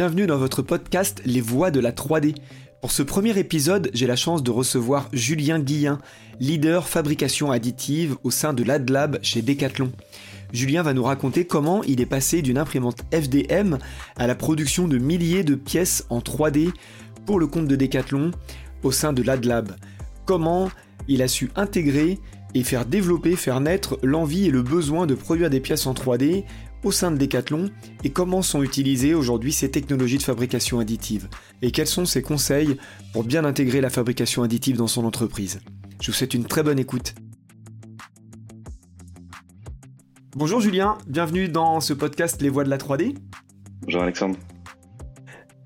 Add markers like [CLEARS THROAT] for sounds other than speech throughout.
bienvenue dans votre podcast Les Voix de la 3D. Pour ce premier épisode, j'ai la chance de recevoir Julien Guillain, leader fabrication additive au sein de l'AdLab chez Decathlon. Julien va nous raconter comment il est passé d'une imprimante FDM à la production de milliers de pièces en 3D pour le compte de Decathlon au sein de l'AdLab. Comment il a su intégrer et faire développer, faire naître l'envie et le besoin de produire des pièces en 3D au sein de Decathlon et comment sont utilisées aujourd'hui ces technologies de fabrication additive et quels sont ses conseils pour bien intégrer la fabrication additive dans son entreprise. Je vous souhaite une très bonne écoute. Bonjour Julien, bienvenue dans ce podcast Les Voix de la 3D. Bonjour Alexandre.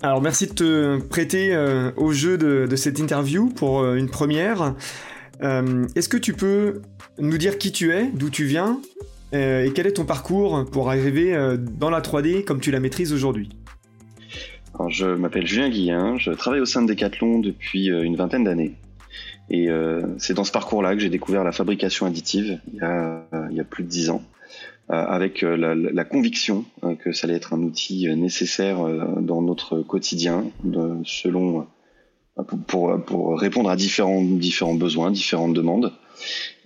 Alors merci de te prêter euh, au jeu de, cette interview pour euh, une première. Euh, est-ce que tu peux nous dire qui tu es, d'où tu viens et quel est ton parcours pour arriver dans la 3D comme tu la maîtrises aujourd'hui? Je m'appelle Julien Guillain, je travaille au sein de Decathlon depuis une vingtaine d'années. Et c'est dans ce parcours-là que j'ai découvert la fabrication additive il y a, plus de dix ans. Euh, avec euh, la, conviction euh, que ça allait être un outil nécessaire dans notre quotidien, selon pour, pour répondre à différents, différents besoins, différentes demandes.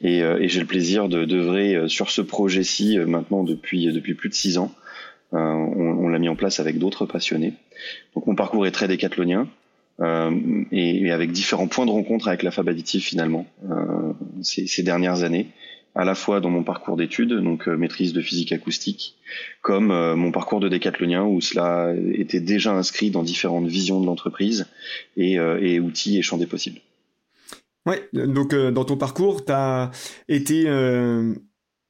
Et, et j'ai le plaisir de d'œuvrer sur ce projet-ci maintenant depuis, depuis plus de six ans. on, on l'a mis en place avec d'autres passionnés. Donc mon parcours est très décathlonien euh, et, et, avec différents points de rencontre avec la fab additive finalement euh, ces, ces, dernières années à la fois dans mon parcours d'études, donc euh, maîtrise de physique acoustique, comme euh, mon parcours de décathlonien où cela était déjà inscrit dans différentes visions de l'entreprise et, euh, et, outils et champs des possibles. Ouais, donc dans ton parcours, tu as été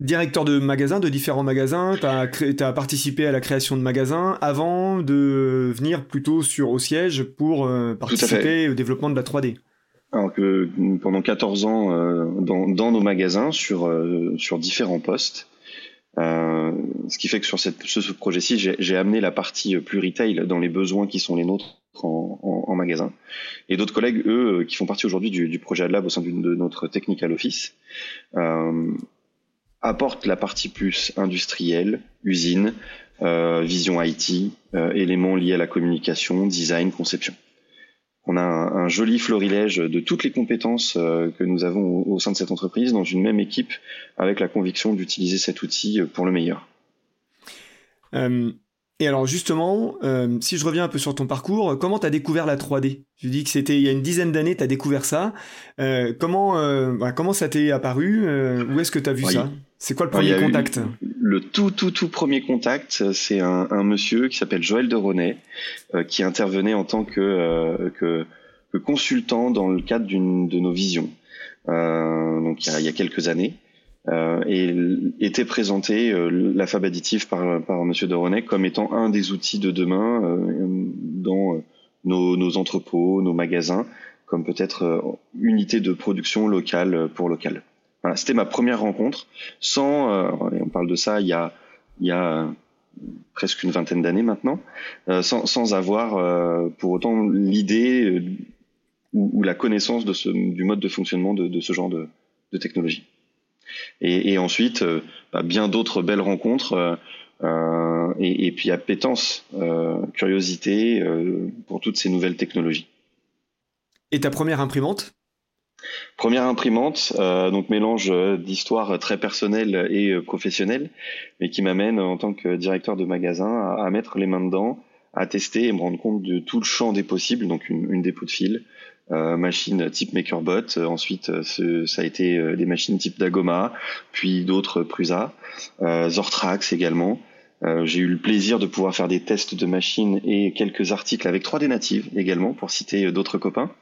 directeur de magasins, de différents magasins, tu as, as, participé à la création de magasins avant de venir plutôt sur au siège pour participer au développement de la 3D. Alors que pendant 14 ans euh, dans, dans, nos magasins sur, euh, sur différents postes. Euh, ce qui fait que sur cette, ce, projet-ci, j'ai amené la partie plus retail dans les besoins qui sont les nôtres en, en, en magasin. Et d'autres collègues, eux, qui font partie aujourd'hui du, du, projet AdLab au sein de notre technical office, euh, apportent la partie plus industrielle, usine, euh, vision IT, éléments liés à la communication, design, conception on a un, joli florilège de toutes les compétences euh, que nous avons au, sein de cette entreprise dans une même équipe avec la conviction d'utiliser cet outil euh, pour le meilleur. Euh, et alors justement, si je reviens un peu sur ton parcours, comment tu as découvert la 3D Tu dis que c'était il y a une dizaine d'années, tu as découvert ça. comment, bah, comment ça t'est apparu? Où est-ce que tu as vu ça? C'est quoi le premier contact le tout, tout, tout premier contact, c'est un, un, monsieur qui s'appelle Joël de Ronet, euh, qui intervenait en tant que, euh, que, que, consultant dans le cadre d'une de nos visions, euh, donc il y, a, il y, a, quelques années. Euh, et était présenté euh, la fab additive par, par monsieur de Ronet comme étant un des outils de demain dans nos, nos, entrepôts, nos magasins, comme peut-être unité de production locale pour local. C'était ma première rencontre, sans, euh, on parle de ça il y a, presque une vingtaine d'années maintenant, euh, sans, avoir euh, pour autant l'idée ou, la connaissance du mode de fonctionnement de, ce genre de, technologie. Et, et ensuite, bah, bien d'autres belles rencontres. Et, et, puis appétence, curiosité pour toutes ces nouvelles technologies. Et ta première imprimante? Première imprimante, euh, donc mélange d'histoire très personnelle et euh, professionnelle, mais qui m'amène en tant que directeur de magasin à, mettre les mains dedans, à tester et me rendre compte de tout le champ des possibles, donc une, une dépôt de fil, euh, machine type MakerBot, ensuite ça a été des machines type Dagoma, puis d'autres Prusa, Zortrax également, euh, j'ai eu le plaisir de pouvoir faire des tests de machines et quelques articles avec 3D Native également, pour citer euh, d'autres copains,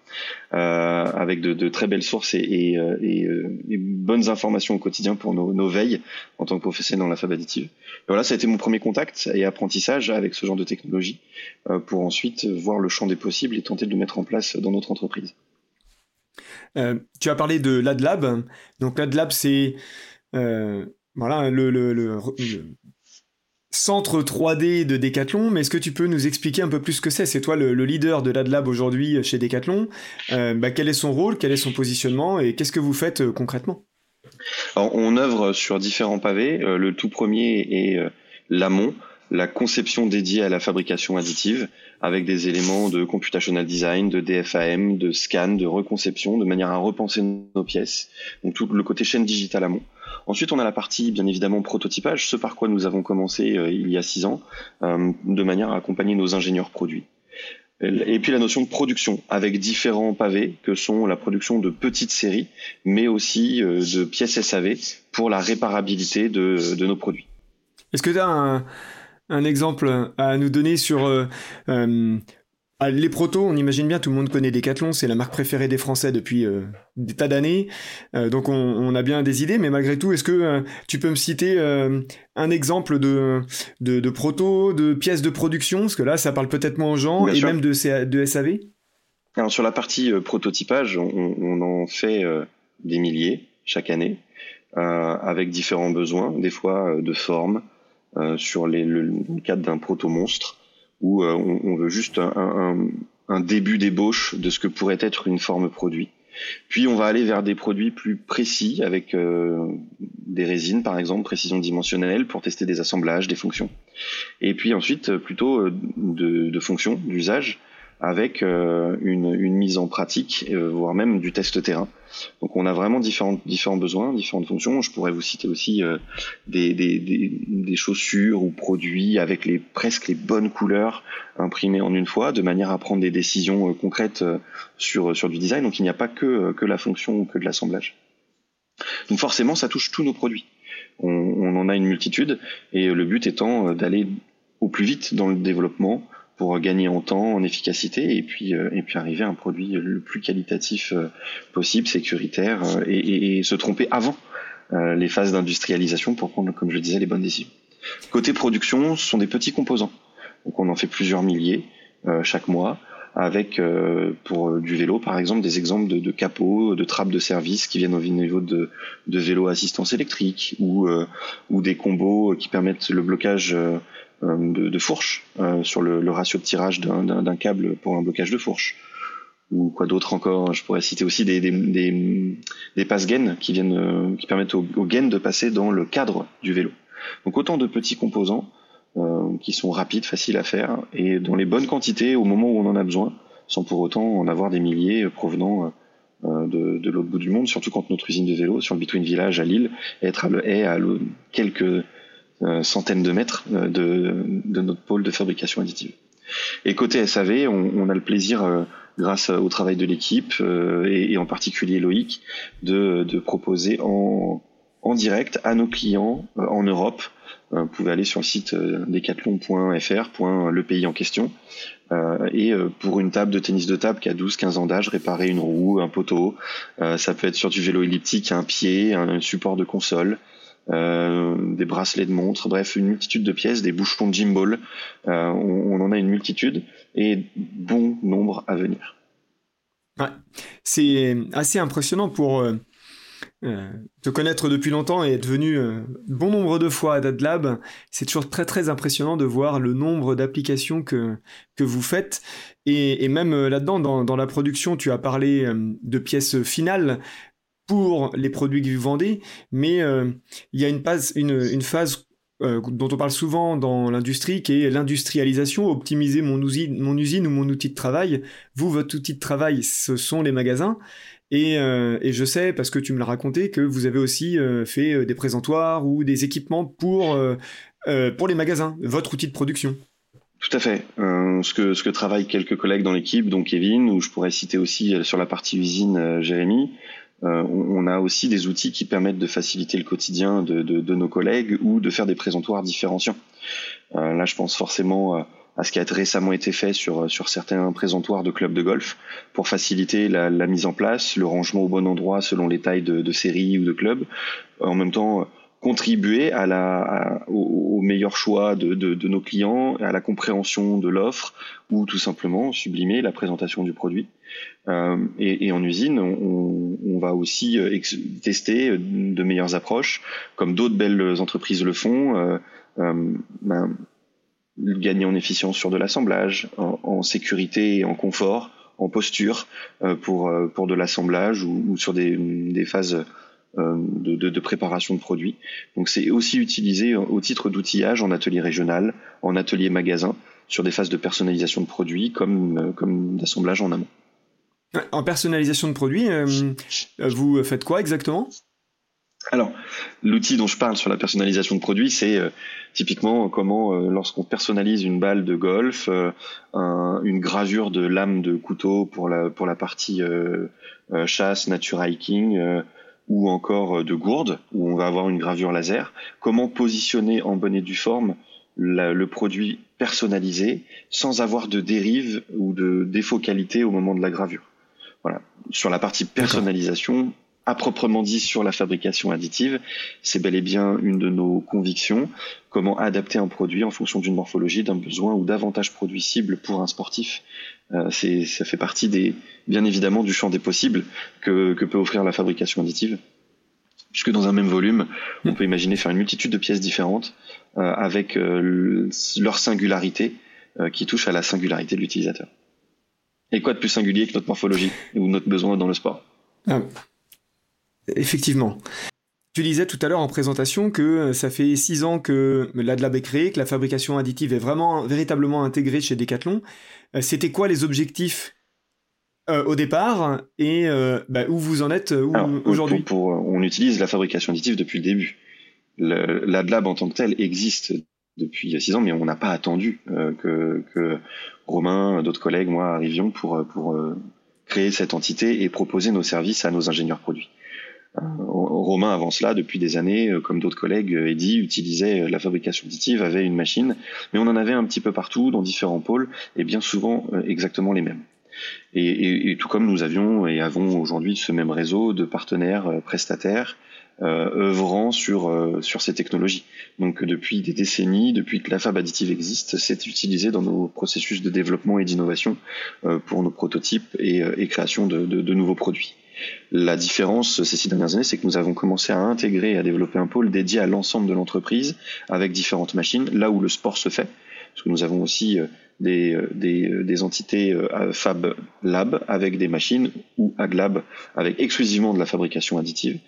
euh, avec de, de, très belles sources et, et, euh, et, bonnes informations au quotidien pour nos, nos, veilles en tant que professionnel dans la fab additive. Voilà, ça a été mon premier contact et apprentissage avec ce genre de technologie, euh, pour ensuite voir le champ des possibles et tenter de le mettre en place dans notre entreprise. tu as parlé de l'AdLab. Donc l'AdLab, c'est voilà le, le, le, centre 3D de Decathlon, mais est-ce que tu peux nous expliquer un peu plus ce que c'est? C'est toi le, leader de l'AdLab aujourd'hui chez Decathlon. Euh, bah, quel est son rôle, quel est son positionnement? Et qu'est-ce que vous faites euh, concrètement? On œuvre sur différents pavés. Euh, le tout premier est l'amont, la conception dédiée à la fabrication additive avec des éléments de computational design, de DFAM, de scan, de reconception, de manière à repenser nos pièces. Donc tout le côté chaîne digitale amont. Ensuite, on a la partie, bien évidemment, prototypage, ce par quoi nous avons commencé euh, il y a six ans, euh, de manière à accompagner nos ingénieurs produits. Et puis la notion de production, avec différents pavés, que sont la production de petites séries, mais aussi euh, de pièces SAV pour la réparabilité de, nos produits. Est-ce que tu as un exemple à nous donner sur euh, euh, les protos, on imagine bien, tout le monde connaît Decathlon, c'est la marque préférée des Français depuis euh, des tas d'années, donc on, a bien des idées, mais malgré tout, est-ce que tu peux me citer un exemple de, de, proto, de pièces de production, parce que là, ça parle peut-être moins aux gens, et même de, de SAV Alors sur la partie prototypage, on, en fait des milliers chaque année, avec différents besoins, des fois de forme, euh, sur les, le, cadre d'un proto-monstre où euh, on, on, veut juste un, début d'ébauche de ce que pourrait être une forme produit. Puis on va aller vers des produits plus précis avec euh, des résines par exemple, précision dimensionnelle pour tester des assemblages, des fonctions. Et puis ensuite plutôt de, de fonctions, d'usage avec euh, une, une, mise en pratique, euh, voire même du test terrain. Donc on a vraiment différents, différents besoins, différentes fonctions. Je pourrais vous citer aussi euh, des, des, des, des, chaussures ou produits avec les, presque les bonnes couleurs imprimées en une fois, de manière à prendre des décisions concrètes sur, sur du design. Donc il n'y a pas que, que la fonction ou que de l'assemblage. Donc forcément, ça touche tous nos produits. On, on en a une multitude et le but étant d'aller au plus vite dans le développement pour gagner en temps, en efficacité, et puis euh, et puis arriver à un produit le plus qualitatif euh, possible, sécuritaire, euh, et, et, se tromper avant les phases d'industrialisation pour prendre, comme je disais, les bonnes décisions. Côté production, ce sont des petits composants. Donc on en fait plusieurs milliers chaque mois, avec pour du vélo par exemple des exemples de, de capots, de trappes de service qui viennent au niveau de, de vélo assistance électrique ou ou des combos qui permettent le blocage euh, de, de, fourche euh, sur le, le, ratio de tirage d'un câble pour un blocage de fourche ou quoi d'autre encore Je pourrais citer aussi des, des, des, des passe-gaines qui viennent, euh, qui permettent aux, gaines de passer dans le cadre du vélo. Donc autant de petits composants euh, qui sont rapides, faciles à faire et dans les bonnes quantités au moment où on en a besoin, sans pour autant en avoir des milliers provenant euh, de, de l'autre bout du monde. Surtout quand notre usine de vélo sur le Between Village à Lille est à, est à quelques euh, centaines de mètres euh, de, de, notre pôle de fabrication additive. Et côté SAV, on, a le plaisir, euh, grâce au travail de l'équipe et, en particulier Loïc, de, proposer en, direct à nos clients en Europe. vous pouvez aller sur le site le pays en question, et pour une table de tennis de table qui a 12-15 ans d'âge, réparer une roue, un poteau, ça peut être sur du vélo elliptique, un pied, un support de console, euh, des bracelets de montre, bref, une multitude de pièces, des bouchons de gimbal. Euh, on, en a une multitude et bon nombre à venir. C'est assez impressionnant pour euh, te connaître depuis longtemps et être venu bon nombre de fois à DadLab. C'est toujours très très impressionnant de voir le nombre d'applications que, que vous faites. Et, même là-dedans, dans, dans, la production, tu as parlé de pièces finales pour les produits que vous vendez, mais euh, il y a une phase, une, phase euh, dont on parle souvent dans l'industrie, qui est l'industrialisation, optimiser mon usine, mon usine ou mon outil de travail. Vous, votre outil de travail, ce sont les magasins. Et, euh, je sais, parce que tu me l'as raconté, que vous avez aussi fait des présentoirs ou des équipements pour, pour les magasins, votre outil de production. Tout à fait. ce, que, ce que travaillent quelques collègues dans l'équipe, dont Kevin, ou je pourrais citer aussi sur la partie usine Jérémy, euh, on, a aussi des outils qui permettent de faciliter le quotidien de, nos collègues ou de faire des présentoirs différenciants. Euh, là, je pense forcément à ce qui a récemment été fait sur, sur certains présentoirs de clubs de golf pour faciliter la, mise en place, le rangement au bon endroit selon les tailles de, de séries ou de clubs. En même temps, contribuer au, meilleur choix de, nos clients, à la compréhension de l'offre ou tout simplement sublimer la présentation du produit. Euh, et, en usine, on, va aussi euh, tester de meilleures approches, comme d'autres belles entreprises le font. Euh, euh, ben, gagner en efficience sur de l'assemblage, en, sécurité et en confort, en posture euh, pour pour de l'assemblage ou, sur des phases de, préparation de produits. Donc c'est aussi utilisé au titre d'outillage en atelier régional, en atelier magasin, sur des phases de personnalisation de produits comme, comme d'assemblage en amont. En personnalisation de produits, vous faites quoi exactement? Alors, l'outil dont je parle sur la personnalisation de produits, c'est euh, typiquement comment, euh, lorsqu'on personnalise une balle de golf, euh, une gravure de lame de couteau pour la, pour la partie chasse, nature hiking, ou encore de gourde, où on va avoir une gravure laser, comment positionner en bonne et due forme le produit personnalisé sans avoir de dérive ou de défocalité au moment de la gravure. Voilà. Sur la partie personnalisation, à proprement dit sur la fabrication additive, c'est bel et bien une de nos convictions. Comment adapter un produit en fonction d'une morphologie, d'un besoin ou d'avantages produits cibles pour un sportif. Euh, c'est, ça fait partie des, bien évidemment, du champ des possibles que, que peut offrir la fabrication additive. Puisque dans un même volume, on peut imaginer faire une multitude de pièces différentes euh, avec euh, leur singularité qui touche à la singularité de l'utilisateur. Et quoi de plus singulier que notre morphologie ou notre besoin dans le sport? Ah, Effectivement. Tu disais tout à l'heure en présentation que euh, ça fait six ans que l'AdLab est créé, que la fabrication additive est vraiment véritablement intégrée chez Decathlon. Euh, c'était quoi les objectifs euh, au départ et bah, où vous en êtes aujourd'hui? On utilise la fabrication additive depuis le début. L'AdLab en tant que tel existe depuis six ans, mais on n'a pas attendu que, que, Romain, d'autres collègues, moi arrivions pour, pour créer cette entité et proposer nos services à nos ingénieurs produits. Euh, Romain, avant cela, depuis des années, euh, comme d'autres collègues, euh, Eddy utilisait la fabrication additive, avait une machine, mais on en avait un petit peu partout, dans différents pôles, et bien souvent exactement les mêmes. Et, tout comme nous avions et avons aujourd'hui ce même réseau de partenaires prestataires euh, œuvrant sur sur ces technologies. Donc depuis des décennies, depuis que la fab additive existe, c'est utilisé dans nos processus de développement et d'innovation pour nos prototypes et, création de nouveaux produits. La différence ces six dernières années, c'est que nous avons commencé à intégrer et à développer un pôle dédié à l'ensemble de l'entreprise avec différentes machines, là où le sport se fait. Parce que nous avons aussi euh, des, euh, des, euh, entités Fab Lab avec des machines ou AgLab avec exclusivement de la fabrication additive,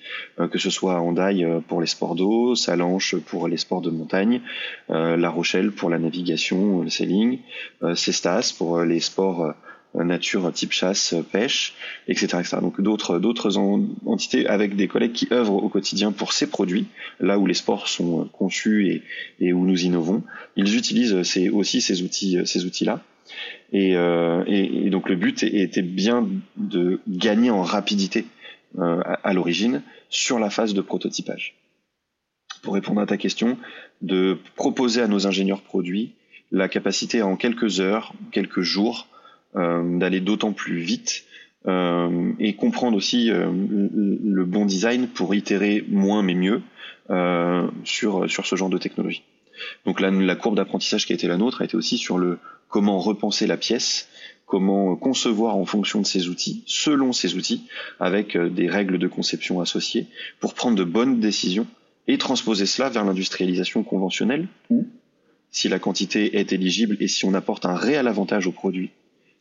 que ce soit Hondaï pour les sports d'eau, Salanche pour les sports de montagne, La Rochelle pour la navigation, le sailing, Cestas pour les sports nature type chasse, pêche, etc. etc. Donc d'autres d'autres entités avec des collègues qui œuvrent au quotidien pour ces produits, là où les sports sont conçus et, et où nous innovons, ils utilisent aussi ces outils ces outils là. Et, euh, et, donc le but était bien de gagner en rapidité euh, à, l'origine sur la phase de prototypage. Pour répondre à ta question, de proposer à nos ingénieurs produits la capacité en quelques heures, quelques jours, euh, d'aller d'autant plus vite euh, et comprendre aussi euh, le bon design pour itérer moins mais mieux sur, sur ce genre de technologie. Donc là, la courbe d'apprentissage qui a été la nôtre a été aussi sur le comment repenser la pièce, comment concevoir en fonction de ces outils, selon ces outils, avec des règles de conception associées, pour prendre de bonnes décisions et transposer cela vers l'industrialisation conventionnelle, ou, si la quantité est éligible et si on apporte un réel avantage au produit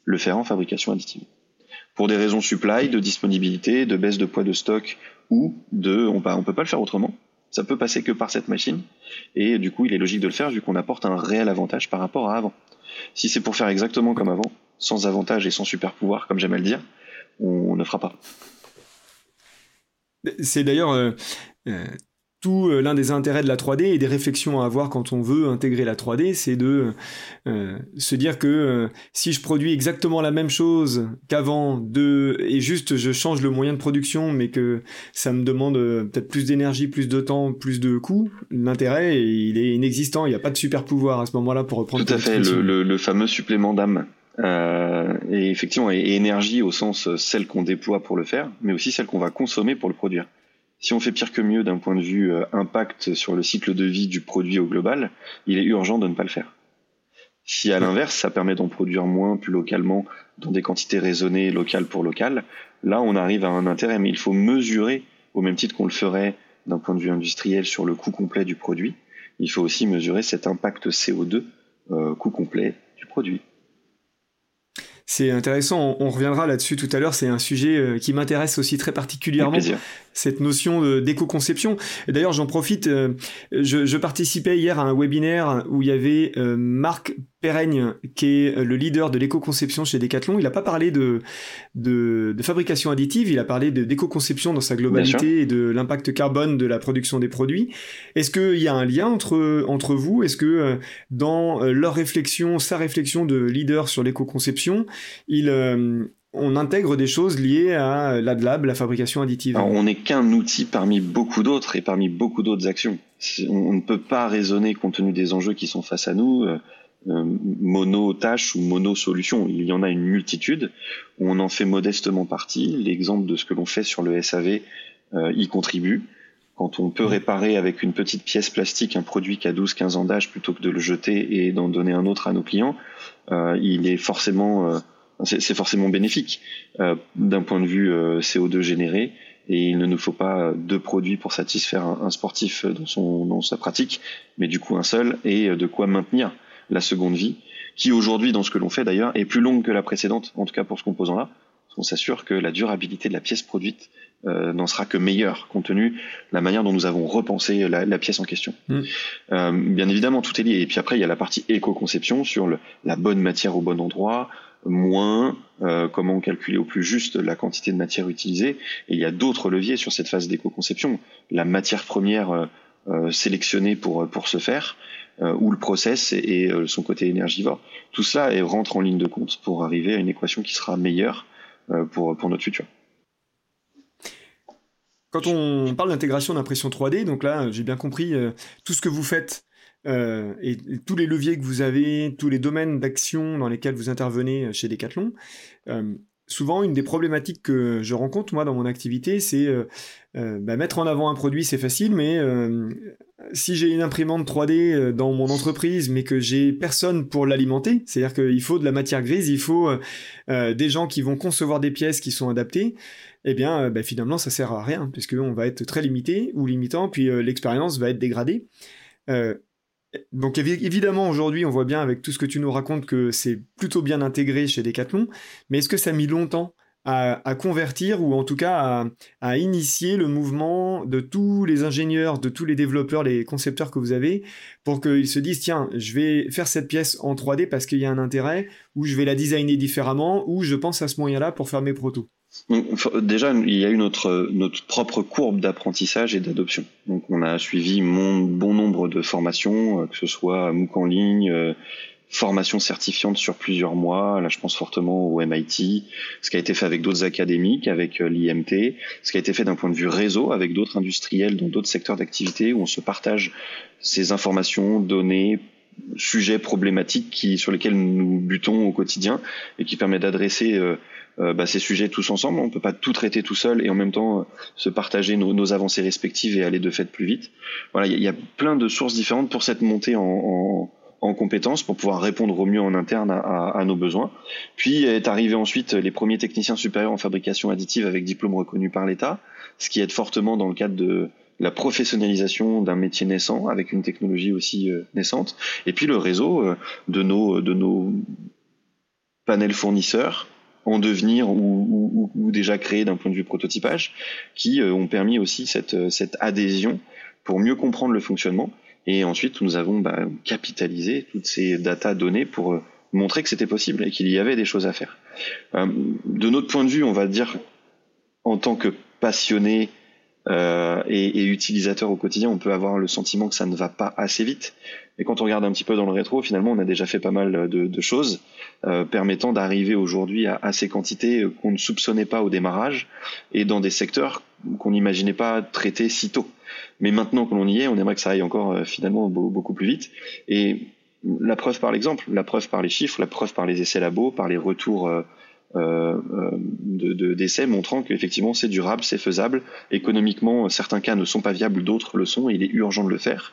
le faire en fabrication additive. Pour des raisons supply, de disponibilité, de baisse de poids de stock ou de on ne peut pas le faire autrement. Ça peut passer que par cette machine et du coup il est logique de le faire vu qu'on apporte un réel avantage par rapport à avant. Si c'est pour faire exactement comme avant, sans avantage et sans super pouvoir comme j'aime à le dire, on ne fera pas. C'est d'ailleurs euh, euh, tout euh, l'un des intérêts de la 3D et des réflexions à avoir quand on veut intégrer la 3D, c'est de euh, se dire que euh, si je produis exactement la même chose qu'avant, de et juste je change le moyen de production, mais que ça me demande peut-être plus d'énergie, plus de temps, plus de coûts, l'intérêt il est inexistant. Il n'y a pas de super pouvoir à ce moment-là pour reprendre. Tout à fait, le, fameux supplément d'âme. et effectivement, et énergie au sens celle qu'on déploie pour le faire, mais aussi celle qu'on va consommer pour le produire si on fait pire que mieux d'un point de vue euh, impact sur le cycle de vie du produit au global, il est urgent de ne pas le faire. Si à l'inverse, ça permet d'en produire moins, plus localement, dans des quantités raisonnées, locales pour local, là on arrive à un intérêt, mais il faut mesurer, au même titre qu'on le ferait d'un point de vue industriel sur le coût complet du produit, il faut aussi mesurer cet impact CO2, euh, coût complet du produit. C'est intéressant, on, reviendra là-dessus tout à l'heure, c'est un sujet euh, qui m'intéresse aussi très particulièrement. Cette notion d'éco-conception. D'ailleurs, j'en profite, je, je, participais hier à un webinaire où il y avait Marc Perraigne, qui est le leader de l'éco-conception chez Decathlon. Il n'a pas parlé de, de, de, fabrication additive, il a parlé d'éco-conception dans sa globalité et de l'impact carbone de la production des produits. Est-ce qu'il y a un lien entre, entre vous? Est-ce que dans leur réflexion, sa réflexion de leader sur l'éco-conception, il, on intègre des choses liées à l'AdLab, la fabrication additive. on n'est qu'un outil parmi beaucoup d'autres et parmi beaucoup d'autres actions. On, ne peut pas raisonner compte tenu des enjeux qui sont face à nous. Euh, euh, mono-tâche ou mono-solution. Il y en a une multitude. On en fait modestement partie. L'exemple de ce que l'on fait sur le SAV euh, y contribue. Quand on peut réparer avec une petite pièce plastique un produit qui a 12-15 ans d'âge plutôt que de le jeter et d'en donner un autre à nos clients, il est forcément c'est forcément bénéfique euh, d'un point de vue euh, CO2 généré. Et il ne nous faut pas deux produits pour satisfaire un, sportif dans, son, dans sa pratique, mais du coup un seul, et de quoi maintenir la seconde vie, qui aujourd'hui, dans ce que l'on fait d'ailleurs, est plus longue que la précédente, en tout cas pour ce composant-là. On s'assure que la durabilité de la pièce produite euh, n'en sera que meilleure, compte tenu de la manière dont nous avons repensé la, la pièce en question. Mm. Euh, bien évidemment, tout est lié. Et puis après, il y a la partie éco-conception sur le, la bonne matière au bon endroit, moins, euh, comment calculer au plus juste la quantité de matière utilisée. Et il y a d'autres leviers sur cette phase d'éco-conception. La matière première sélectionnée pour, pour ce faire, ou le process et, son côté énergivore. Tout cela rentre en ligne de compte pour arriver à une équation qui sera meilleure pour, pour notre futur. Quand on parle d'intégration d'impression 3D, donc là, j'ai bien compris tout ce que vous faites euh, et, tous les leviers que vous avez, tous les domaines d'action dans lesquels vous intervenez euh, chez Decathlon, euh, souvent une des problématiques que je rencontre moi dans mon activité, c'est bah, mettre en avant un produit, c'est facile, mais si j'ai une imprimante 3D dans mon entreprise, mais que j'ai personne pour l'alimenter, c'est-à-dire qu'il faut de la matière grise, il faut des gens qui vont concevoir des pièces qui sont adaptées, eh bien, bah, finalement, ça sert à rien, puisqu'on va être très limité ou limitant, puis l'expérience va être dégradée. Donc évidemment aujourd'hui on voit bien avec tout ce que tu nous racontes que c'est plutôt bien intégré chez Decathlon, mais est-ce que ça a mis longtemps à, convertir ou en tout cas à, initier le mouvement de tous les ingénieurs, de tous les développeurs, les concepteurs que vous avez pour qu'ils se disent tiens je vais faire cette pièce en 3D parce qu'il y a un intérêt ou je vais la designer différemment ou je pense à ce moyen-là pour faire mes protos? Déjà, il y a eu notre, notre propre courbe d'apprentissage et d'adoption. Donc, on a suivi mon bon nombre de formations, euh, que ce soit MOOC en ligne, euh, formation certifiante sur plusieurs mois. Là, je pense fortement au MIT, ce qui a été fait avec d'autres académiques, avec euh, l'IMT, ce qui a été fait d'un point de vue réseau avec d'autres industriels dans d'autres secteurs d'activité où on se partage ces informations, données, sujets problématiques qui, sur lesquels nous butons au quotidien et qui permet d'adresser bah, ces sujets tous ensemble. On peut pas tout traiter tout seul et en même temps euh, se partager nos, avancées respectives et aller de fait plus vite. Voilà, il y, a plein de sources différentes pour cette montée en, en, en compétences pour pouvoir répondre au mieux en interne à, à, nos besoins. Puis est arrivé ensuite les premiers techniciens supérieurs en fabrication additive avec diplôme reconnu par l'État, ce qui aide fortement dans le cadre de la professionnalisation d'un métier naissant avec une technologie aussi euh, naissante. Et puis le réseau de nos de nos panels fournisseurs en devenir ou, déjà créés d'un point de vue prototypage, qui euh, ont permis aussi cette, euh, cette adhésion pour mieux comprendre le fonctionnement. Et ensuite, nous avons bah, capitalisé toutes ces data données pour euh, montrer que c'était possible et qu'il y avait des choses à faire. de notre point de vue, on va dire, en tant que passionné euh, et, et, utilisateur au quotidien, on peut avoir le sentiment que ça ne va pas assez vite. Et quand on regarde un petit peu dans le rétro, finalement, on a déjà fait pas mal de, de choses euh, permettant d'arriver aujourd'hui à, à, ces quantités qu'on ne soupçonnait pas au démarrage et dans des secteurs qu'on n'imaginait pas traiter si tôt. Mais maintenant que l'on y est, on aimerait que ça aille encore euh, finalement beaucoup plus vite. Et la preuve par l'exemple, la preuve par les chiffres, la preuve par les essais labos, par les retours euh, euh, de, d'essais montrant qu'effectivement c'est durable, c'est faisable. Économiquement, certains cas ne sont pas viables, d'autres le sont, il est urgent de le faire.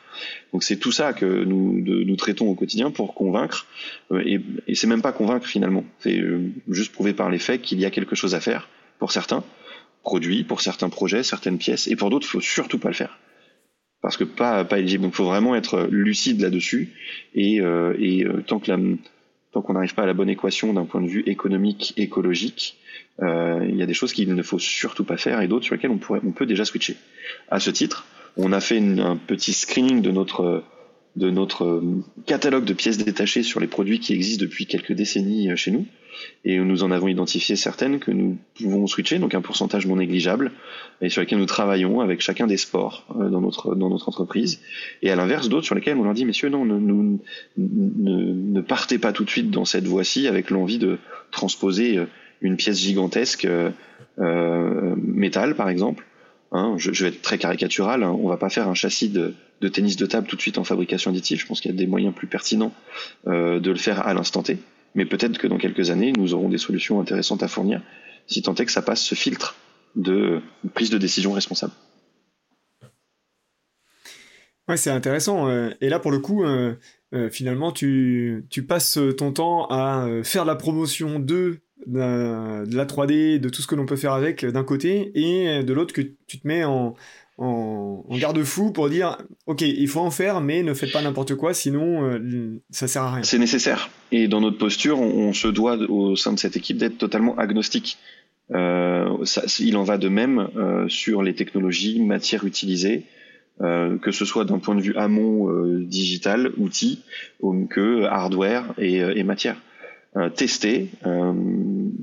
Donc c'est tout ça que nous, nous traitons au quotidien pour convaincre, euh, et, c'est même pas convaincre finalement, c'est juste prouver par les faits qu'il y a quelque chose à faire pour certains produits, pour certains projets, certaines pièces, et pour d'autres, il faut surtout pas le faire parce que pas pas éligible. Donc, il faut vraiment être lucide là-dessus. Et, euh, et tant que la, tant qu'on n'arrive pas à la bonne équation d'un point de vue économique, écologique, il y a des choses qu'il ne faut surtout pas faire et d'autres sur lesquelles on, peut déjà switcher. À ce titre, on a fait un petit screening de notre de notre catalogue de pièces détachées sur les produits qui existent depuis quelques décennies chez nous et nous en avons identifié certaines que nous pouvons switcher, donc un pourcentage non négligeable, et sur lesquelles nous travaillons avec chacun des sports euh, dans notre entreprise, et à l'inverse d'autres sur lesquelles on leur dit messieurs non ne, partez pas tout de suite dans cette voie-ci avec l'envie de transposer euh, une pièce gigantesque euh, euh, métal par exemple. Hein, je, vais être très caricatural, hein, on va pas faire un châssis de, tennis de table tout de suite en fabrication additive. Je pense qu'il y a des moyens plus pertinents de le faire à l'instant T mais peut-être que dans quelques années, nous aurons des solutions intéressantes à fournir, si tant est que ça passe ce filtre de prise de décision responsable. Ouais, c'est intéressant. Euh, et là, pour le coup, euh, euh, finalement, tu, tu, passes ton temps à faire la promotion de, de la 3D, de tout ce que l'on peut faire avec d'un côté, et de l'autre que tu te mets en, garde-fou pour dire ok il faut en faire mais ne faites pas n'importe quoi sinon euh, ça sert à rien. C'est nécessaire. Et dans notre posture on, se doit au sein de cette équipe d'être totalement agnostique. Euh, il en va de même euh, sur les technologies matières utilisées euh, que ce soit d'un point de vue amont euh, digital outils que hardware et, et matière. Euh, tester euh,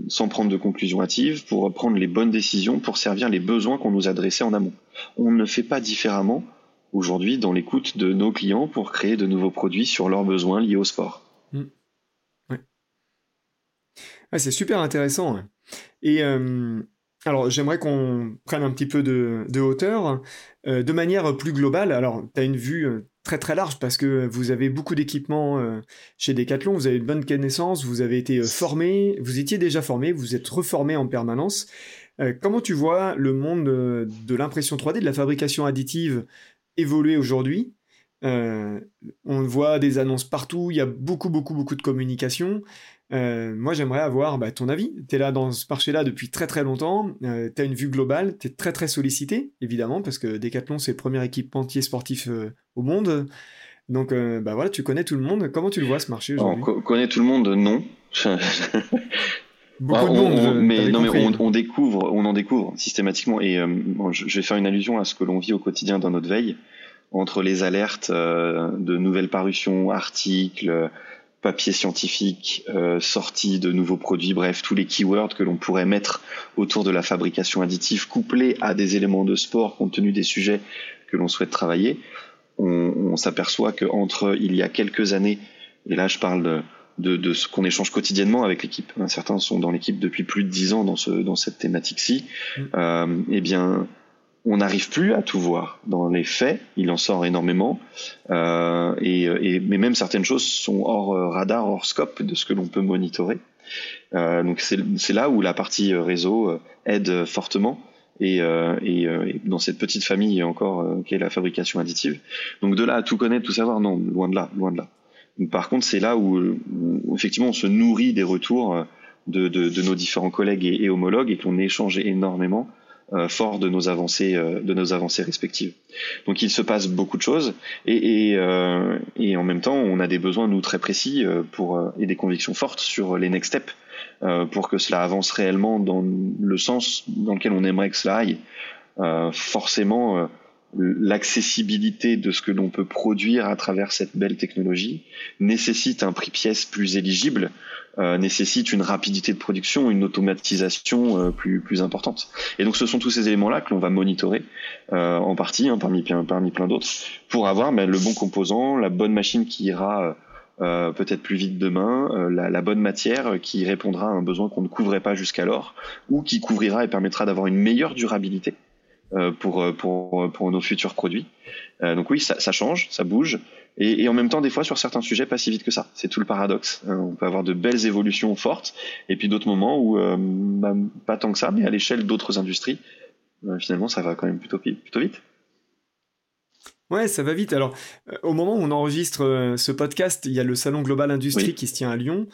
sans prendre de conclusion hâtive pour prendre les bonnes décisions pour servir les besoins qu'on nous adressait en amont. On ne fait pas différemment aujourd'hui dans l'écoute de nos clients pour créer de nouveaux produits sur leurs besoins liés au sport. Mmh. c'est super intéressant. Et euh, alors j'aimerais qu'on prenne un petit peu de, hauteur de manière plus globale. Alors tu as une vue très très large parce que vous avez beaucoup d'équipements euh, chez Decathlon, vous avez une bonne connaissance, vous avez été euh, formé, vous étiez déjà formé, vous êtes reformé en permanence. Euh, comment tu vois le monde de l'impression 3D, de la fabrication additive évoluer aujourd'hui? On voit des annonces partout, il y a beaucoup beaucoup beaucoup de communication. Euh, moi, j'aimerais avoir bah, ton avis. Tu es là dans ce marché-là depuis très très longtemps. Euh, tu as une vue globale. Tu es très très sollicité, évidemment, parce que Decathlon, c'est le premier équipementier sportif euh, au monde. Donc, bah voilà, tu connais tout le monde. Comment tu le vois ce marché aujourd'hui? On connaît tout le monde, non. [LAUGHS] Beaucoup de monde. mais non, mais on, découvre, on en découvre systématiquement. Et je, je, vais faire une allusion à ce que l'on vit au quotidien dans notre veille, entre les alertes de nouvelles parutions, articles papier scientifique, euh, sortie de nouveaux produits, bref, tous les keywords que l'on pourrait mettre autour de la fabrication additive, couplés à des éléments de sport compte tenu des sujets que l'on souhaite travailler, on, on s'aperçoit qu'entre il y a quelques années, et là je parle de, de, de ce qu'on échange quotidiennement avec l'équipe, certains sont dans l'équipe depuis plus de dix ans dans, ce, dans cette thématique-ci, mmh. euh, eh bien on n'arrive plus à tout voir. Dans les faits, il en sort énormément, euh, et, et, mais même certaines choses sont hors euh, radar, hors scope de ce que l'on peut monitorer. Euh, donc c'est là où la partie euh, réseau euh, aide fortement. Et, euh, et, dans cette petite famille encore qui est la fabrication additive. Donc de là à tout connaître, tout savoir, non, loin de là, loin de là. Par contre, c'est là où, où, effectivement on se nourrit des retours de, de, de nos différents collègues et, et homologues et qu'on échange énormément euh, fort de nos avancées euh, de nos avancées respectives. Donc il se passe beaucoup de choses et, et, euh, et en même temps on a des besoins nous très précis pour et des convictions fortes sur les next steps pour que cela avance réellement dans le sens dans lequel on aimerait que cela aille. forcément l'accessibilité de ce que l'on peut produire à travers cette belle technologie nécessite un prix pièce plus éligible, euh, nécessite une rapidité de production, une automatisation euh, plus, plus importante. Et donc ce sont tous ces éléments-là que l'on va monitorer euh, en partie, hein, parmi, parmi plein d'autres, pour avoir ben, le bon composant, la bonne machine qui ira euh, peut-être plus vite demain, la, la, bonne matière qui répondra à un besoin qu'on ne couvrait pas jusqu'alors, ou qui couvrira et permettra d'avoir une meilleure durabilité euh, pour, euh, pour, pour nos futurs produits. Euh, donc oui, ça, ça, change, ça bouge, et, et, en même temps, des fois, sur certains sujets, pas si vite que ça. C'est tout le paradoxe. Hein. on peut avoir de belles évolutions fortes, et puis d'autres moments où bah, pas tant que ça, mais à l'échelle d'autres industries, finalement, ça va quand même plutôt, plutôt vite. Ouais, ça va vite. Alors, au moment où on enregistre ce podcast, il y a le salon Global Industrie qui se tient à Lyon.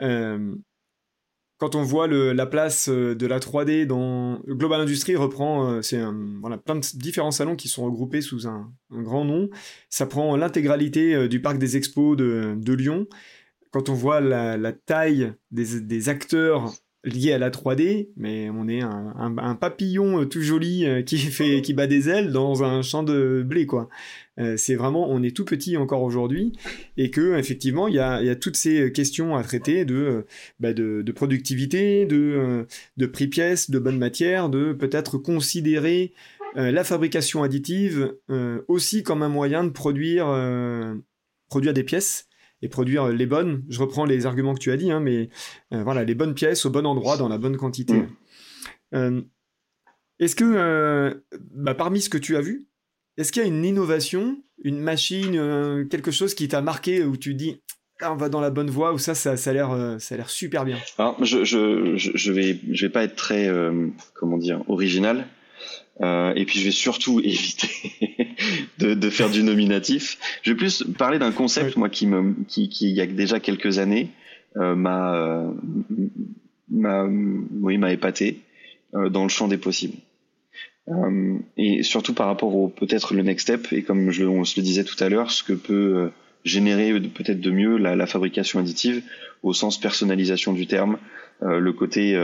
Euh, quand on voit la place euh, de la 3D dans Global Industry reprend, euh, c'est voilà, plein de différents salons qui sont regroupés sous un, grand nom. Ça prend l'intégralité euh, du parc des expos de, Lyon. Quand on voit la, taille des acteurs lié à la 3D, mais on est un, papillon tout joli qui [LAUGHS] fait qui bat des ailes dans un champ de blé quoi. c'est vraiment, on est tout petit encore aujourd'hui, et que effectivement, il y a, toutes ces questions à traiter de, bah, de, productivité, de, de prix pièce, de bonne matière, de peut-être considérer la fabrication additive aussi comme un moyen de produire, produire des pièces et produire les bonnes. Je reprends les arguments que tu as dit, hein, mais euh, voilà, les bonnes pièces au bon endroit, dans la bonne quantité. Mm. Euh, est-ce que, euh, bah, parmi ce que tu as vu, est-ce qu'il y a une innovation, une machine, quelque chose qui t'a marqué où tu dis ah, on va dans la bonne voie ou ça, ça, a l'air, ça a l'air super bien? Alors, je, je, je, vais, je vais pas être très, comment dire, original. Euh, et puis je vais surtout [LAUGHS] éviter de, de, faire du nominatif. Je vais plus parler d'un concept moi qui me qui, qui il y a déjà quelques années euh, m'a euh, m'a oui m'a épaté euh, dans le champ des possibles. Euh, et surtout par rapport au peut-être le next step et comme je, on se le disait tout à l'heure, ce que peut générer peut-être de mieux la, la, fabrication additive au sens personnalisation du terme, le côté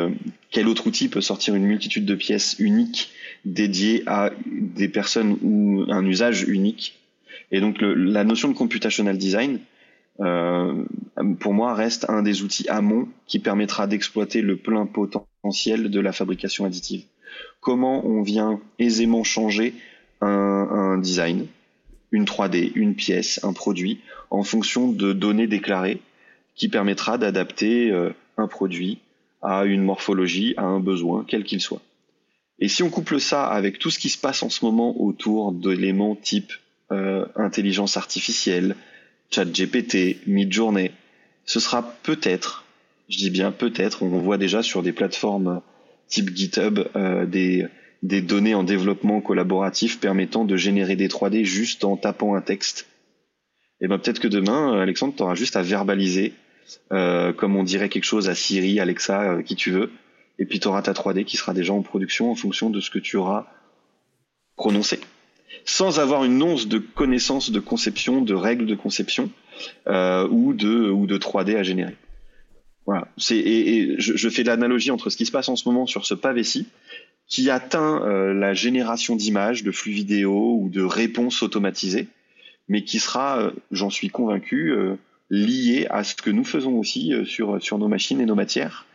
quel autre outil peut sortir une multitude de pièces uniques dédié à des personnes ou un usage unique. Et donc la notion de computational design, euh, pour moi, reste un des outils amont qui permettra d'exploiter le plein potentiel de la fabrication additive. Comment on vient aisément changer un, un design, une 3D, une pièce, un produit, en fonction de données déclarées, qui permettra d'adapter euh, un produit à une morphologie, à un besoin, quel qu'il soit. Et si on couple ça avec tout ce qui se passe en ce moment autour d'éléments type euh, intelligence artificielle, chat GPT, mid-journée, ce sera peut-être, je dis bien peut-être, on voit déjà sur des plateformes type GitHub euh, des, des données en développement collaboratif permettant de générer des 3D juste en tapant un texte. Et ben peut-être que demain, Alexandre, tu auras juste à verbaliser, euh, comme on dirait quelque chose à Siri, Alexa, euh, qui tu veux, et puis tu auras ta 3D qui sera déjà en production en fonction de ce que tu auras prononcé. Sans avoir une once de connaissance de conception, de règles de conception euh, ou, de, ou de 3D à générer. Voilà. Et, je, fais l'analogie entre ce qui se passe en ce moment sur ce pavé-ci, qui atteint euh, la génération d'images, de flux vidéo ou de réponses automatisées, mais qui sera, euh, j'en suis convaincu, lié à ce que nous faisons aussi sur nos machines et nos matières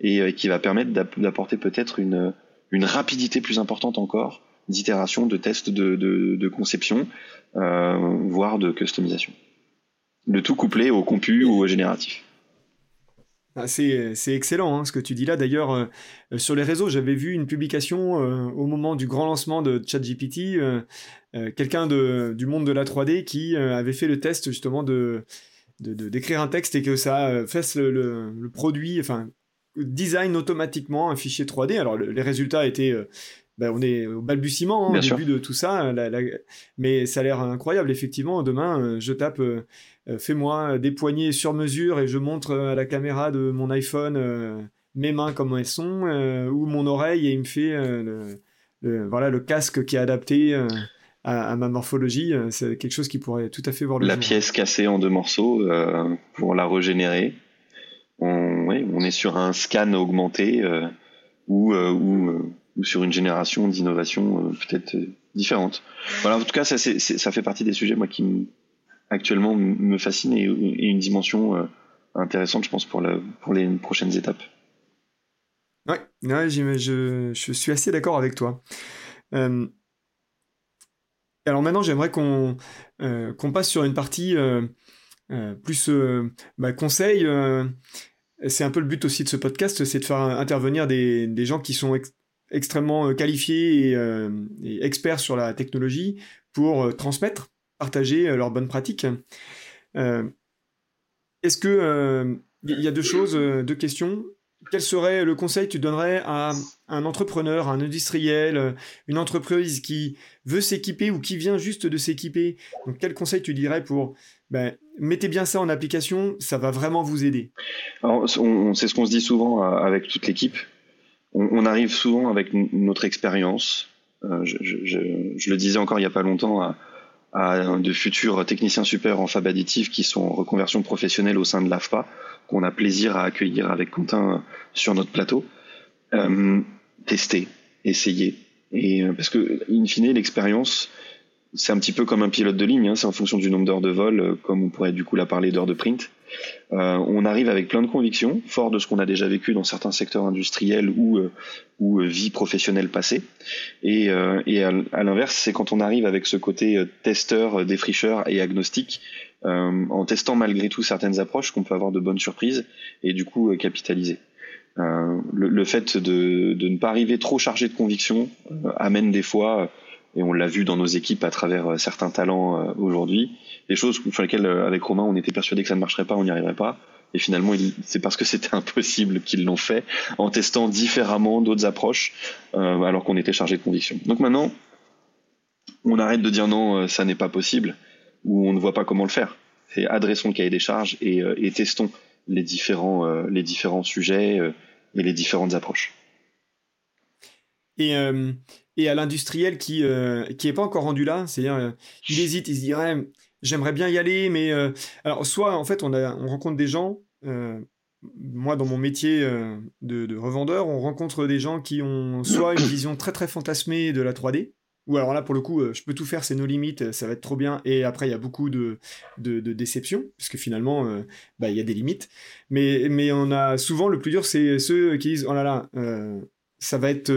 et euh, qui va permettre d'apporter peut-être une, une rapidité plus importante encore d'itération, de tests de, de, conception, euh, voire de customisation. Le tout couplé au compu ou au génératif. Ah, c'est excellent hein, ce que tu dis là. D'ailleurs, euh, sur les réseaux, j'avais vu une publication au moment du grand lancement de ChatGPT, quelqu'un du monde de la 3D qui avait fait le test justement de d'écrire un texte et que ça fasse le, le, le produit, enfin design automatiquement un fichier 3D. Alors les résultats étaient, euh, ben, on est au balbutiement hein, au début de tout ça, mais ça a l'air incroyable. Effectivement, demain, euh, je tape euh, fais-moi des poignées sur mesure et je montre à la caméra de mon iPhone mes mains comment elles sont ou mon oreille et il me fait le, voilà le casque qui est adapté. À, ma morphologie, c'est quelque chose qui pourrait tout à fait voir le La pièce cassée en deux morceaux pour la régénérer on, est sur un scan augmenté euh, ou, euh, euh, ou, sur une génération d'innovation peut-être différente. Voilà, en tout cas, ça, ça fait partie des sujets moi qui actuellement me fascinent et, une dimension intéressante, je pense, pour, la, pour les prochaines étapes. Ouais, je, je, suis assez d'accord avec toi. alors maintenant, j'aimerais qu'on qu'on passe sur une partie plus bah, conseil c'est un peu le but aussi de ce podcast, c'est de faire intervenir des, gens qui sont extrêmement euh, qualifiés euh, et, experts sur la technologie pour euh, transmettre, partager leurs bonnes pratiques. Est-ce que il y a deux choses, deux questions? Quel serait le conseil que tu donnerais à un entrepreneur, un industriel, une entreprise qui veut s'équiper ou qui vient juste de s'équiper? Quel conseil tu dirais pour ben, mettez bien ça en application, ça va vraiment vous aider? On, c'est ce qu'on se dit souvent euh, avec toute l'équipe. On, arrive souvent avec notre expérience. Euh, je, le disais encore il n'y a pas longtemps à de futurs techniciens super en fab additif qui sont en reconversion professionnelle au sein de l'AFPA, qu'on a plaisir à accueillir avec Quentin sur notre plateau. Euh, tester, essayer. Et euh, parce que, in fine, l'expérience, c'est un petit peu comme un pilote de ligne, hein, c'est en fonction du nombre d'heures de vol, euh, comme on pourrait du coup la parler d'heures de print. Euh, on arrive avec plein de convictions, fort de ce qu'on a déjà vécu dans certains secteurs industriels ou, euh, ou vie professionnelle passée. Et, à, l'inverse, c'est quand on arrive avec ce côté testeur, défricheur et agnostique, en testant malgré tout certaines approches, qu'on peut avoir de bonnes surprises et du coup capitaliser. Le, fait de, ne pas arriver trop chargé de convictions amène des fois et on l'a vu dans nos équipes à travers euh, certains talents euh, aujourd'hui, des choses sur lesquelles euh, avec Romain on était persuadé que ça ne marcherait pas, on n'y arriverait pas. Et finalement, c'est parce que c'était [LAUGHS] impossible qu'ils l'ont fait en testant différemment d'autres approches, alors qu'on était chargé de conviction. Donc maintenant, on arrête de dire non, ça n'est pas possible, ou on ne voit pas comment le faire. C'est adressons le cahier des charges et, testons les différents, les différents sujets et les différentes approches. Et, et à l'industriel qui euh, qui est pas encore rendu là, c'est-à-dire euh, il hésite, il se dirait j'aimerais bien y aller, mais euh, alors soit en fait on a on rencontre des gens. moi, dans mon métier de, revendeur, on rencontre des gens qui ont soit une vision très très fantasmée de la 3D, ou alors là, pour le coup, je peux tout faire, c'est nos limites, ça va être trop bien. Et après, il y a beaucoup de, de, déceptions, parce que finalement, bah, il y a des limites. Mais, mais on a souvent, le plus dur, c'est ceux qui disent, oh là là, ça va être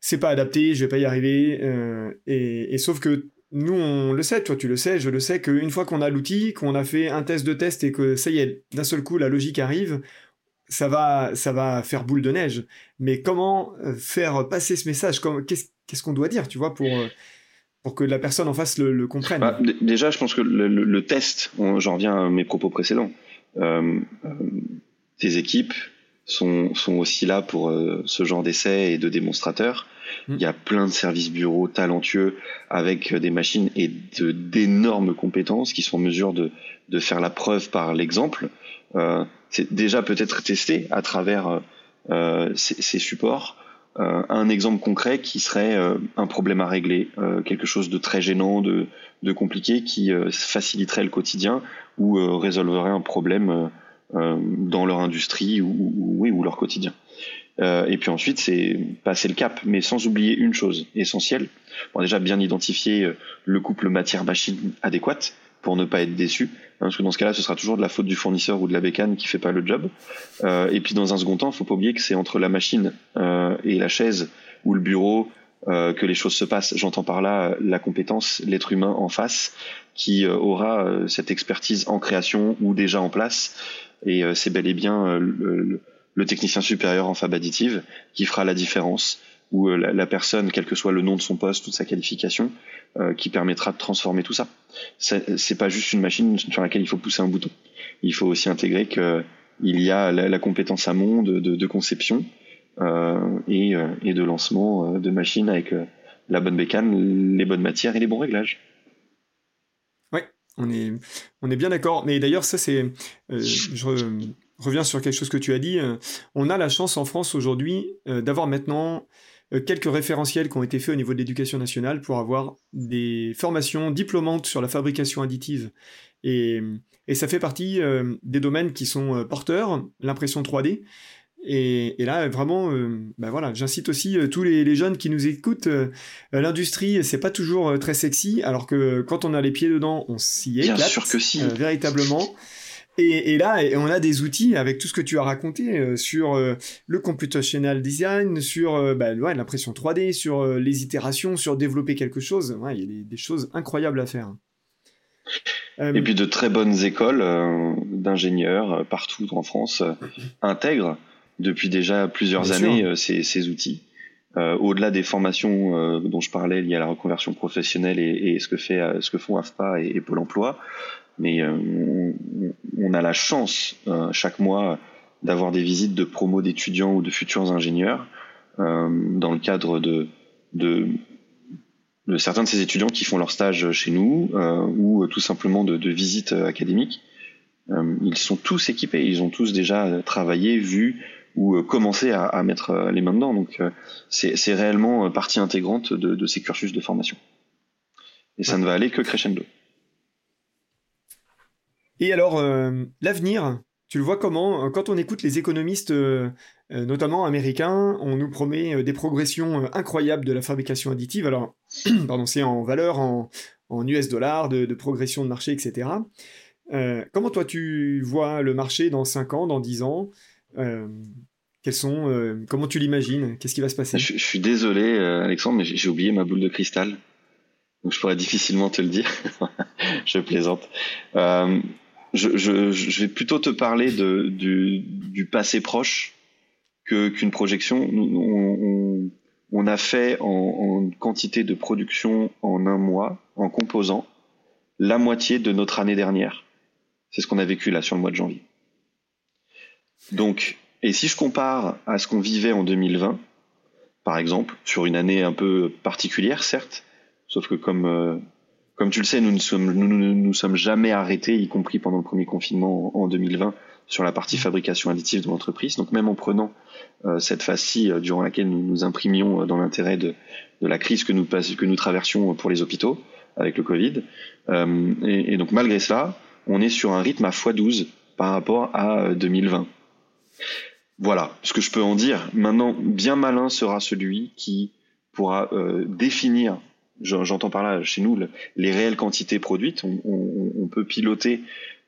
c'est pas adapté, je vais pas y arriver. Euh, et, sauf que nous, on le sait, toi tu le sais, je le sais, qu'une fois qu'on a l'outil, qu'on a fait un test de test et que ça y est, d'un seul coup, la logique arrive, ça va, ça va faire boule de neige. Mais comment euh, faire passer ce message? Qu'est-ce qu'on doit dire, tu vois, pour, euh, pour que la personne en face le, comprenne? Bah, Déjà, je pense que le, test, j'en reviens à mes propos précédents, tes équipes, sont, sont aussi là pour euh, ce genre d'essais et de démonstrateurs. Mm. Il y a plein de services bureaux talentueux avec euh, des machines et d'énormes compétences qui sont en mesure de, de faire la preuve par l'exemple. Euh, c'est déjà peut-être testé à travers euh, ces, ces, supports. Euh, un exemple concret qui serait un problème à régler, quelque chose de très gênant, de, de compliqué, qui faciliterait le quotidien ou résolverait un problème euh, dans leur industrie ou, oui, ou leur quotidien. Euh, et puis ensuite, c'est passer le cap, mais sans oublier une chose essentielle. Bon, déjà, bien identifier euh, le couple matière-machine adéquate pour ne pas être déçu. Hein, parce que dans ce cas-là, ce sera toujours de la faute du fournisseur ou de la bécane qui fait pas le job. Euh, et puis dans un second temps, faut pas oublier que c'est entre la machine euh, et la chaise ou le bureau euh, que les choses se passent. J'entends par là la compétence, l'être humain en face, qui aura cette expertise en création ou déjà en place et euh, c'est bel et bien euh, le, technicien supérieur en fab additive qui fera la différence ou euh, la, personne, quel que soit le nom de son poste ou de sa qualification, qui permettra de transformer tout ça. C'est pas juste une machine sur laquelle il faut pousser un bouton. Il faut aussi intégrer que il y a la, compétence amont de, de, de conception et, et, de lancement de machines avec la bonne bécane, les bonnes matières et les bons réglages. On est, on est bien d'accord. Mais d'ailleurs, ça, c'est. Euh, je reviens sur quelque chose que tu as dit. Euh, on a la chance en France aujourd'hui euh, d'avoir maintenant quelques référentiels qui ont été faits au niveau de l'éducation nationale pour avoir des formations diplômantes sur la fabrication additive. Et, et ça fait partie des domaines qui sont porteurs, l'impression 3D, et, là, vraiment, euh, bah voilà, j'incite aussi euh, tous les, jeunes qui nous écoutent. Euh, l'industrie, c'est pas toujours très sexy, alors que quand on a les pieds dedans, on s'y éclate. Bien sûr que si. véritablement. Et, là, on a des outils avec tout ce que tu as raconté sur le computational design, sur bah, l'impression 3D, sur les itérations, sur développer quelque chose. il y a des, des, choses incroyables à faire. Et puis de très bonnes écoles d'ingénieurs partout en France intègrent depuis déjà plusieurs années euh, ces, ces, outils. Euh, au-delà des formations euh, dont je parlais liées à la reconversion professionnelle et, et ce que fait ce que font AFPA et, Pôle Emploi, mais on, on, a la chance chaque mois d'avoir des visites de promos d'étudiants ou de futurs ingénieurs dans le cadre de, de, de, certains de ces étudiants qui font leur stage chez nous ou tout simplement de, de visites académiques. ils sont tous équipés, ils ont tous déjà travaillé, vu, ou euh, commencer à, mettre euh, les mains dedans. Donc euh, c'est réellement partie intégrante de, ces cursus de formation. Et ça ne va aller que crescendo. Et alors, l'avenir, tu le vois comment Quand on écoute les économistes, notamment américains, on nous promet des progressions incroyables de la fabrication additive. Alors, [CLEARS THROAT] pardon, c'est en valeur, en, US dollars, de, de, progression de marché, etc. comment toi tu vois le marché dans 5 ans, dans 10 ans? Quels sont, euh, comment tu l'imagines? Qu'est-ce qui va se passer? Je, suis désolé, euh, Alexandre, mais j'ai oublié ma boule de cristal. Donc je pourrais difficilement te le dire. [LAUGHS] je plaisante. Euh, je, vais plutôt te parler du, passé proche qu'une projection. On, a fait en, quantité de production en un mois, en composant, la moitié de notre année dernière. C'est ce qu'on a vécu là sur le mois de janvier. Donc, et si je compare à ce qu'on vivait en 2020, par exemple, sur une année un peu particulière, certes, sauf que comme euh, comme tu le sais, nous ne sommes nous, sommes jamais arrêtés, y compris pendant le premier confinement en, 2020, sur la partie fabrication additive de l'entreprise. Donc même en prenant euh, cette phase-ci euh, durant laquelle nous nous imprimions dans l'intérêt de, la crise que nous que nous traversions pour les hôpitaux avec le Covid, et, et donc malgré cela, on est sur un rythme à x12 par rapport à 2020. Voilà ce que je peux en dire. Maintenant, bien malin sera celui qui pourra euh, définir, j'entends par là chez nous, les réelles quantités produites. On, peut piloter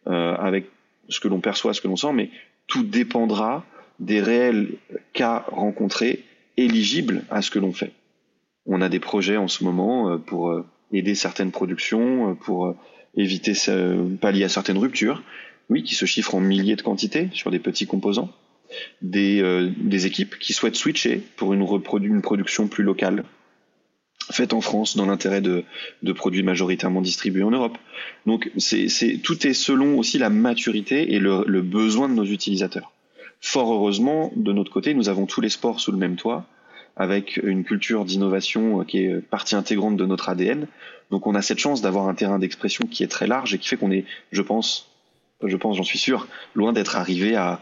euh, avec ce que l'on perçoit, ce que l'on sent, mais tout dépendra des réels cas rencontrés éligibles à ce que l'on fait. On a des projets en ce moment euh, pour aider certaines productions, pour éviter pallier à certaines ruptures, oui, qui se chiffrent en milliers de quantités sur des petits composants des, euh, des équipes qui souhaitent switcher pour une, production plus locale faite en France dans l'intérêt de, produits majoritairement distribués en Europe. Donc tout est selon aussi la maturité et le, le, besoin de nos utilisateurs. Fort heureusement, de notre côté, nous avons tous les sports sous le même toit, avec une culture d'innovation qui est partie intégrante de notre ADN. Donc on a cette chance d'avoir un terrain d'expression qui est très large et qui fait qu'on est, je pense, je pense, j'en suis sûr, loin d'être arrivé à,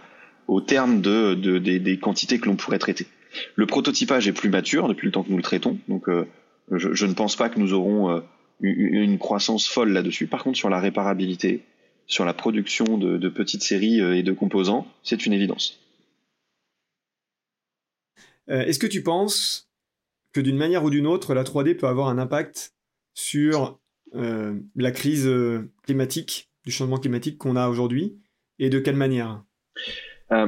au terme de, des, quantités que l'on pourrait traiter. Le prototypage est plus mature depuis le temps que nous le traitons, donc euh, je, ne pense pas que nous aurons euh, une, croissance folle là-dessus. Par contre, sur la réparabilité, sur la production de, petites séries euh, et de composants, c'est une évidence. Est-ce que tu penses que d'une manière ou d'une autre, la 3D peut avoir un impact sur la crise climatique, du changement climatique qu'on a aujourd'hui, et de quelle manière? Euh,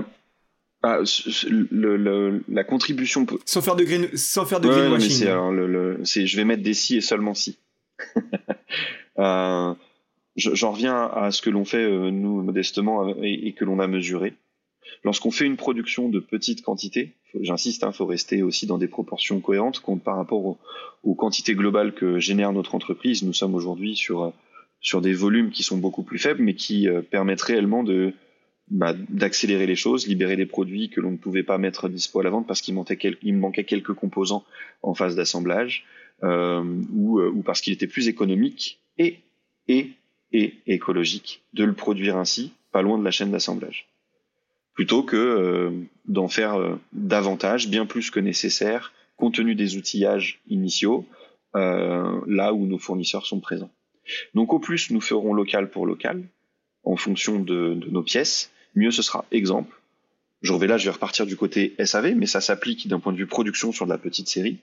bah, le, la contribution. Sans faire de green, sans faire de greenwashing. je vais mettre des si et seulement si. [LAUGHS] euh, J'en reviens à ce que l'on fait euh, nous modestement et, que l'on a mesuré. Lorsqu'on fait une production de petite quantité, j'insiste, il hein, faut rester aussi dans des proportions cohérentes par rapport aux, aux, quantités globales que génère notre entreprise. Nous sommes aujourd'hui sur sur des volumes qui sont beaucoup plus faibles, mais qui permettent réellement de bah, d'accélérer les choses, libérer des produits que l'on ne pouvait pas mettre dispo à la vente parce qu'il manquait, quelques composants en phase d'assemblage euh, ou, euh, ou, parce qu'il était plus économique et, et, et écologique de le produire ainsi, pas loin de la chaîne d'assemblage. Plutôt que euh, d'en faire euh, davantage, bien plus que nécessaire, compte tenu des outillages initiaux, là où nos fournisseurs sont présents. Donc au plus, nous ferons local pour local, en fonction de, de nos pièces, mieux ce sera. Exemple, je vais là, je vais repartir du côté SAV, mais ça s'applique d'un point de vue production sur de la petite série.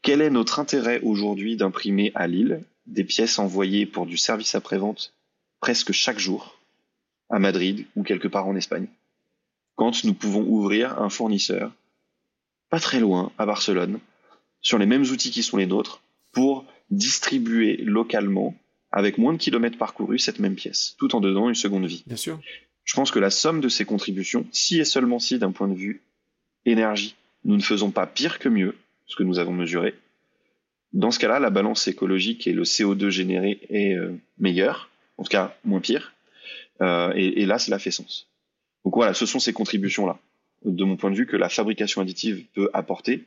Quel est notre intérêt aujourd'hui d'imprimer à Lille des pièces envoyées pour du service après-vente presque chaque jour à Madrid ou quelque part en Espagne? Quand nous pouvons ouvrir un fournisseur pas très loin à Barcelone sur les mêmes outils qui sont les nôtres pour distribuer localement avec moins de kilomètres parcourus cette même pièce, tout en donnant une seconde vie. Bien sûr. Je pense que la somme de ces contributions, si et seulement si d'un point de vue énergie, nous ne faisons pas pire que mieux, ce que nous avons mesuré, dans ce cas-là, la balance écologique et le CO2 généré est euh, meilleur, en tout cas moins pire, euh, et, et, là, cela fait sens. Donc voilà, ce sont ces contributions-là, de mon point de vue, que la fabrication additive peut apporter,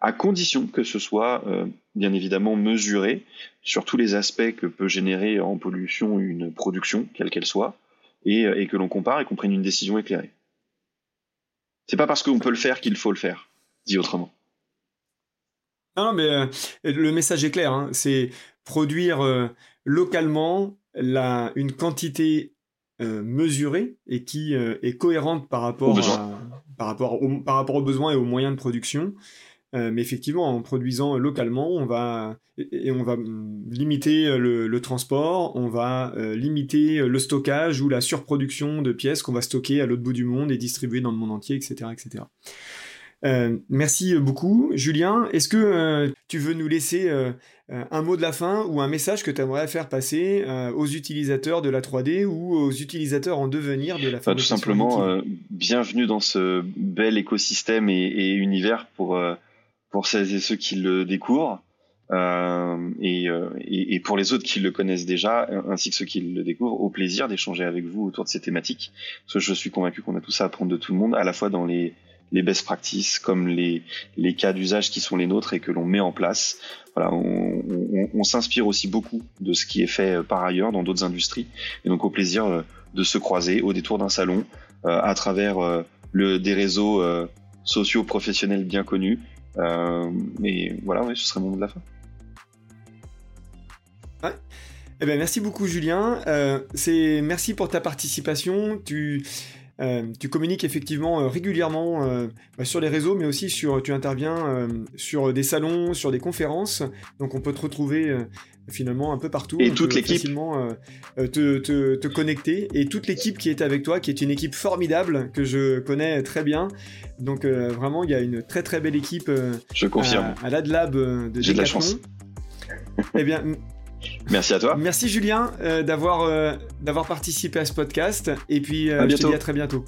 à condition que ce soit euh, bien évidemment mesuré sur tous les aspects que peut générer en pollution une production, quelle qu'elle soit, euh, et, que l'on compare et qu'on prenne une décision éclairée. C'est pas parce qu'on peut le faire qu'il faut le faire, dit autrement. Non, mais euh, le message est clair. Hein. C'est produire localement la, une quantité mesurée et qui est cohérente par rapport, par, rapport par rapport aux besoins et aux moyens de production. Euh, mais effectivement, en produisant localement, on va et on va mm, limiter euh, le, transport, on va euh, limiter le stockage ou la surproduction de pièces qu'on va stocker à l'autre bout du monde et distribuer dans le monde entier, etc., etc. merci beaucoup, Julien. Est-ce que tu veux nous laisser un mot de la fin ou un message que tu aimerais faire passer aux utilisateurs de la 3D ou aux utilisateurs en devenir de la bah, Tout simplement, bienvenue dans ce bel écosystème et, et univers pour pour celles et ceux qui le découvrent. Euh, et, euh, et, et, pour les autres qui le connaissent déjà, ainsi que ceux qui le découvrent, au plaisir d'échanger avec vous autour de ces thématiques. Parce que je suis convaincu qu'on a tout ça à apprendre de tout le monde, à la fois dans les, les best practices, comme les, les cas d'usage qui sont les nôtres et que l'on met en place. Voilà, on, on, on s'inspire aussi beaucoup de ce qui est fait euh, par ailleurs dans d'autres industries. Et donc au plaisir euh, de se croiser au détour d'un salon, à travers le, des réseaux sociaux professionnels bien connus euh, mais voilà, ce serait mot de la fin. Eh ben, merci beaucoup Julien. Euh, c'est merci pour ta participation. Tu euh, tu communiques effectivement régulièrement bah, sur les réseaux, mais aussi sur tu interviens sur des salons, sur des conférences. Donc on peut te retrouver finalement un peu partout. Et toute l'équipe. Facilement te, te, te, connecter. Et toute l'équipe qui est avec toi, qui est une équipe formidable que je connais très bien. Donc euh, vraiment, il y a une très très belle équipe euh, Je confirme. à, l'AdLab euh, de J'ai de la chance. eh bien, merci à toi. Merci Julien d'avoir d'avoir participé à ce podcast. Et puis, je te dis à très bientôt.